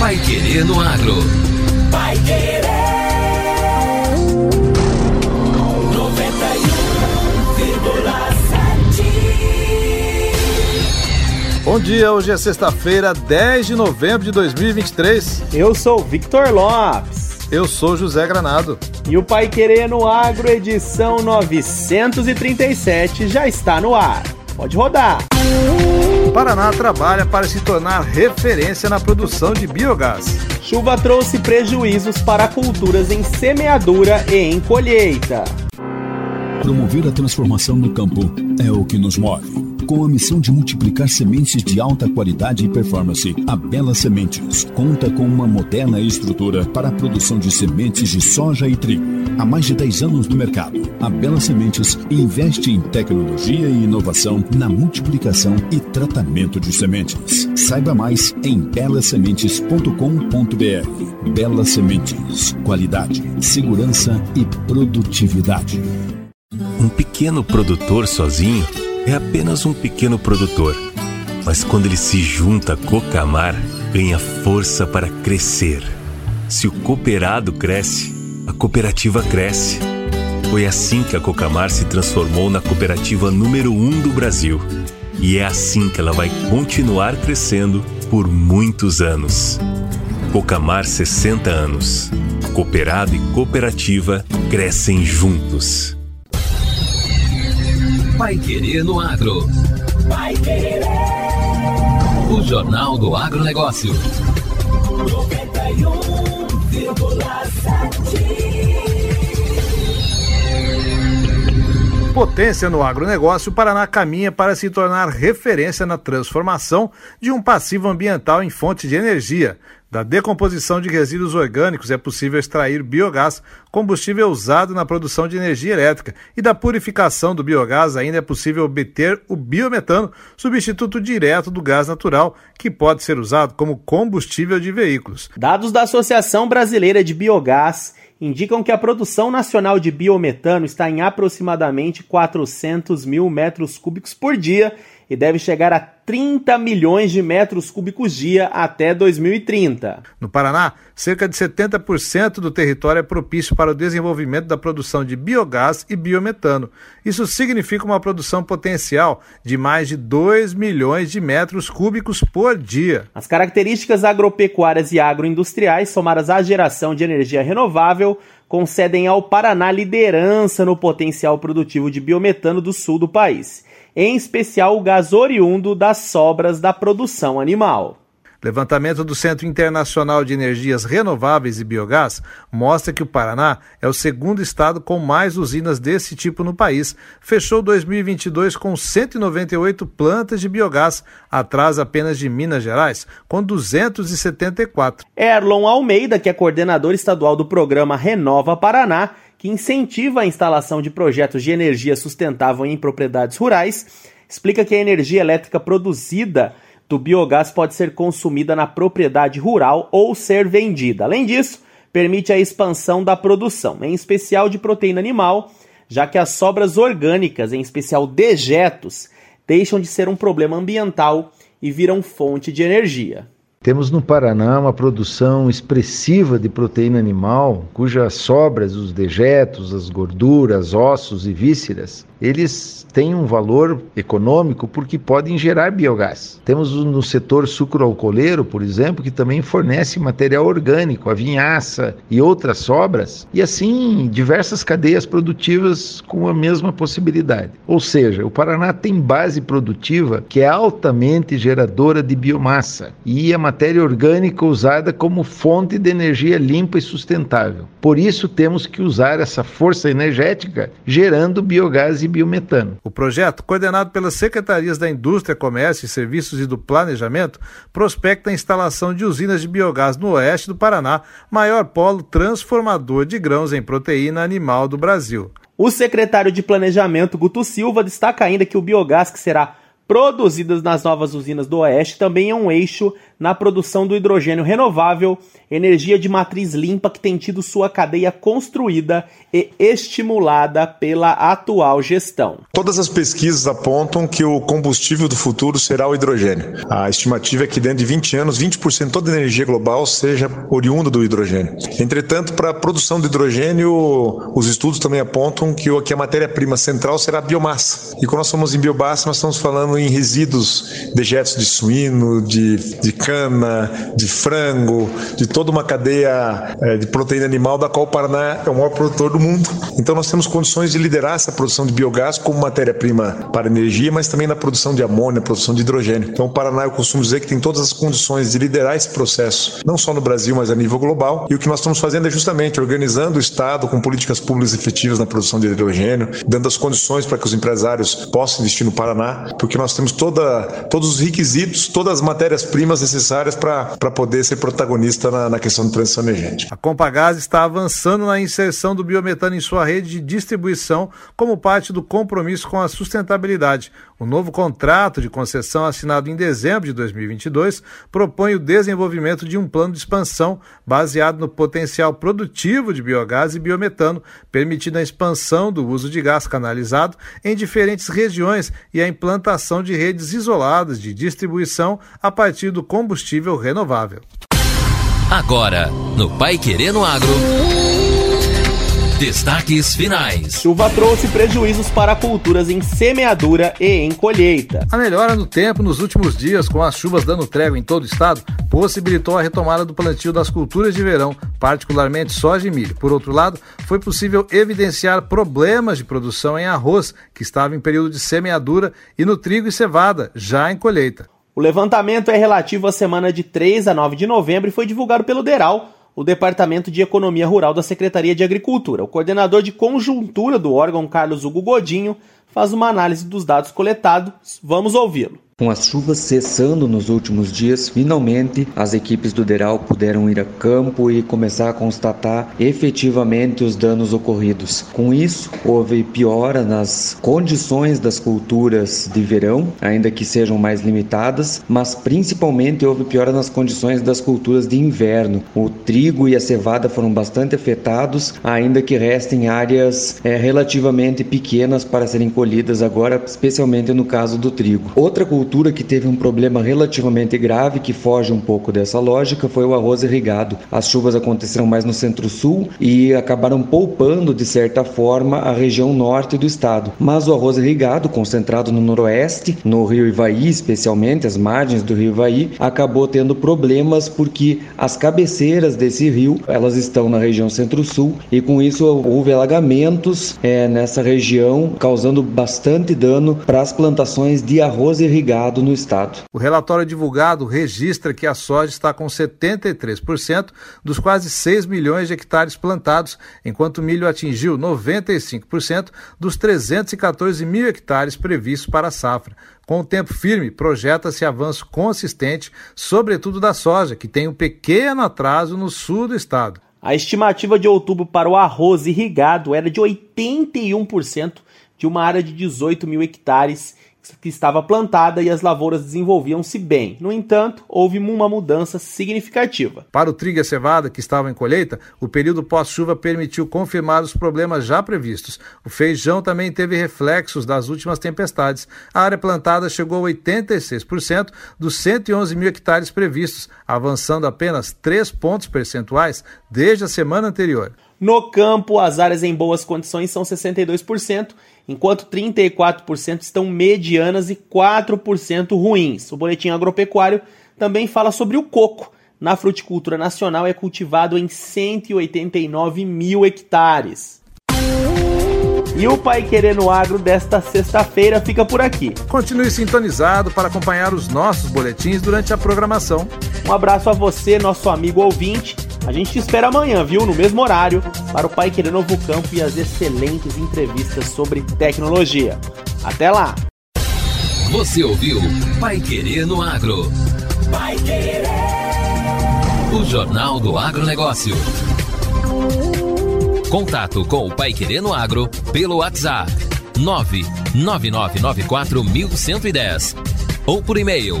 Pai Querer no Agro. Pai Querer. 91,7. Bom dia, hoje é sexta-feira, 10 de novembro de 2023. Eu sou Victor Lopes. Eu sou José Granado. E o Pai Querer no Agro, edição 937, já está no ar. Pode rodar. O Paraná trabalha para se tornar referência na produção de biogás. Chuva trouxe prejuízos para culturas em semeadura e em colheita. Promover a transformação no campo é o que nos move com a missão de multiplicar sementes de alta qualidade e performance, a Bela Sementes conta com uma moderna estrutura para a produção de sementes de soja e trigo. Há mais de 10 anos no mercado, a Bela Sementes investe em tecnologia e inovação na multiplicação e tratamento de sementes. Saiba mais em belasementes.com.br. Bela Sementes, qualidade, segurança e produtividade. Um pequeno produtor sozinho é apenas um pequeno produtor, mas quando ele se junta a Cocamar, ganha força para crescer. Se o cooperado cresce, a cooperativa cresce. Foi assim que a Cocamar se transformou na cooperativa número um do Brasil. E é assim que ela vai continuar crescendo por muitos anos. Cocamar 60 anos. Cooperado e cooperativa crescem juntos. Pai Querer no Agro. Pai Querer. O Jornal do Agronegócio. 91,7. Potência no agronegócio, o Paraná caminha para se tornar referência na transformação de um passivo ambiental em fonte de energia, da decomposição de resíduos orgânicos é possível extrair biogás, combustível usado na produção de energia elétrica, e da purificação do biogás ainda é possível obter o biometano, substituto direto do gás natural, que pode ser usado como combustível de veículos. Dados da Associação Brasileira de Biogás indicam que a produção nacional de biometano está em aproximadamente 400 mil metros cúbicos por dia e deve chegar a 30 milhões de metros cúbicos dia até 2030. No Paraná, cerca de 70% do território é propício para o desenvolvimento da produção de biogás e biometano. Isso significa uma produção potencial de mais de 2 milhões de metros cúbicos por dia. As características agropecuárias e agroindustriais, somadas à geração de energia renovável, concedem ao Paraná liderança no potencial produtivo de biometano do sul do país em especial o gás oriundo das sobras da produção animal. Levantamento do Centro Internacional de Energias Renováveis e Biogás mostra que o Paraná é o segundo estado com mais usinas desse tipo no país. Fechou 2022 com 198 plantas de biogás, atrás apenas de Minas Gerais, com 274. Erlon Almeida, que é coordenador estadual do programa Renova Paraná, que incentiva a instalação de projetos de energia sustentável em propriedades rurais, explica que a energia elétrica produzida do biogás pode ser consumida na propriedade rural ou ser vendida. Além disso, permite a expansão da produção, em especial de proteína animal, já que as sobras orgânicas, em especial dejetos, deixam de ser um problema ambiental e viram fonte de energia. Temos no Paraná uma produção expressiva de proteína animal, cujas sobras, os dejetos, as gorduras, ossos e vísceras, eles têm um valor econômico porque podem gerar biogás. Temos no setor sucroalcooleiro, por exemplo, que também fornece material orgânico, a vinhaça e outras sobras, e assim diversas cadeias produtivas com a mesma possibilidade. Ou seja, o Paraná tem base produtiva que é altamente geradora de biomassa e a matéria orgânica usada como fonte de energia limpa e sustentável. Por isso temos que usar essa força energética gerando biogás e biometano. O projeto, coordenado pelas Secretarias da Indústria, Comércio e Serviços e do Planejamento, prospecta a instalação de usinas de biogás no oeste do Paraná, maior polo transformador de grãos em proteína animal do Brasil. O secretário de Planejamento, Guto Silva, destaca ainda que o biogás que será produzido nas novas usinas do Oeste também é um eixo na produção do hidrogênio renovável, energia de matriz limpa que tem tido sua cadeia construída e estimulada pela atual gestão. Todas as pesquisas apontam que o combustível do futuro será o hidrogênio. A estimativa é que dentro de 20 anos, 20% de toda a energia global seja oriunda do hidrogênio. Entretanto, para a produção de hidrogênio, os estudos também apontam que a matéria-prima central será a biomassa. E quando nós falamos em biomassa, nós estamos falando em resíduos, dejetos de suíno, de, de cana, de frango, de toda uma cadeia é, de proteína animal da qual o Paraná é o maior produtor do mundo. Então nós temos condições de liderar essa produção de biogás como matéria-prima para energia, mas também na produção de amônia, produção de hidrogênio. Então o Paraná, eu costumo dizer que tem todas as condições de liderar esse processo, não só no Brasil, mas a nível global. E o que nós estamos fazendo é justamente organizando o Estado com políticas públicas efetivas na produção de hidrogênio, dando as condições para que os empresários possam investir no Paraná, porque nós temos toda, todos os requisitos, todas as matérias-primas necessárias para poder ser protagonista na, na questão de transição energética. A Compagás está avançando na inserção do biometano em sua rede de distribuição como parte do compromisso com a sustentabilidade. O novo contrato de concessão assinado em dezembro de 2022 propõe o desenvolvimento de um plano de expansão baseado no potencial produtivo de biogás e biometano, permitindo a expansão do uso de gás canalizado em diferentes regiões e a implantação de redes isoladas de distribuição a partir do combustível renovável. Agora, no Pai Querendo Agro. Destaques finais. Chuva trouxe prejuízos para culturas em semeadura e em colheita. A melhora no tempo nos últimos dias, com as chuvas dando trégua em todo o estado, possibilitou a retomada do plantio das culturas de verão, particularmente soja e milho. Por outro lado, foi possível evidenciar problemas de produção em arroz, que estava em período de semeadura, e no trigo e cevada, já em colheita. O levantamento é relativo à semana de 3 a 9 de novembro e foi divulgado pelo DERAL, o Departamento de Economia Rural da Secretaria de Agricultura. O coordenador de conjuntura do órgão, Carlos Hugo Godinho, faz uma análise dos dados coletados. Vamos ouvi-lo. Com as chuvas cessando nos últimos dias, finalmente as equipes do DERAL puderam ir a campo e começar a constatar efetivamente os danos ocorridos. Com isso, houve piora nas condições das culturas de verão, ainda que sejam mais limitadas, mas principalmente houve piora nas condições das culturas de inverno. O trigo e a cevada foram bastante afetados, ainda que restem áreas é, relativamente pequenas para serem colhidas agora, especialmente no caso do trigo. Outra cultura cultura que teve um problema relativamente grave que foge um pouco dessa lógica foi o arroz irrigado. As chuvas aconteceram mais no centro-sul e acabaram poupando de certa forma a região norte do estado. Mas o arroz irrigado, concentrado no noroeste, no rio Ivaí especialmente, as margens do rio Ivaí, acabou tendo problemas porque as cabeceiras desse rio elas estão na região centro-sul e com isso houve alagamentos é, nessa região, causando bastante dano para as plantações de arroz irrigado no estado. O relatório divulgado registra que a soja está com 73% dos quase 6 milhões de hectares plantados, enquanto o milho atingiu 95% dos 314 mil hectares previstos para a safra. Com o tempo firme, projeta-se avanço consistente, sobretudo da soja, que tem um pequeno atraso no sul do estado. A estimativa de outubro para o arroz irrigado era de 81% de uma área de 18 mil hectares que estava plantada e as lavouras desenvolviam-se bem. No entanto, houve uma mudança significativa. Para o trigo e a cevada, que estavam em colheita, o período pós-chuva permitiu confirmar os problemas já previstos. O feijão também teve reflexos das últimas tempestades. A área plantada chegou a 86% dos 111 mil hectares previstos, avançando apenas 3 pontos percentuais desde a semana anterior. No campo, as áreas em boas condições são 62%, enquanto 34% estão medianas e 4% ruins. O boletim agropecuário também fala sobre o coco. Na fruticultura nacional é cultivado em 189 mil hectares. E o Pai Querendo Agro desta sexta-feira fica por aqui. Continue sintonizado para acompanhar os nossos boletins durante a programação. Um abraço a você, nosso amigo ouvinte. A gente te espera amanhã, viu? No mesmo horário, para o Pai Querer Novo Campo e as excelentes entrevistas sobre tecnologia. Até lá! Você ouviu Pai Querer no Agro. Pai Querer. O Jornal do Agronegócio. Contato com o Pai Querer no Agro pelo WhatsApp 999941110 ou por e-mail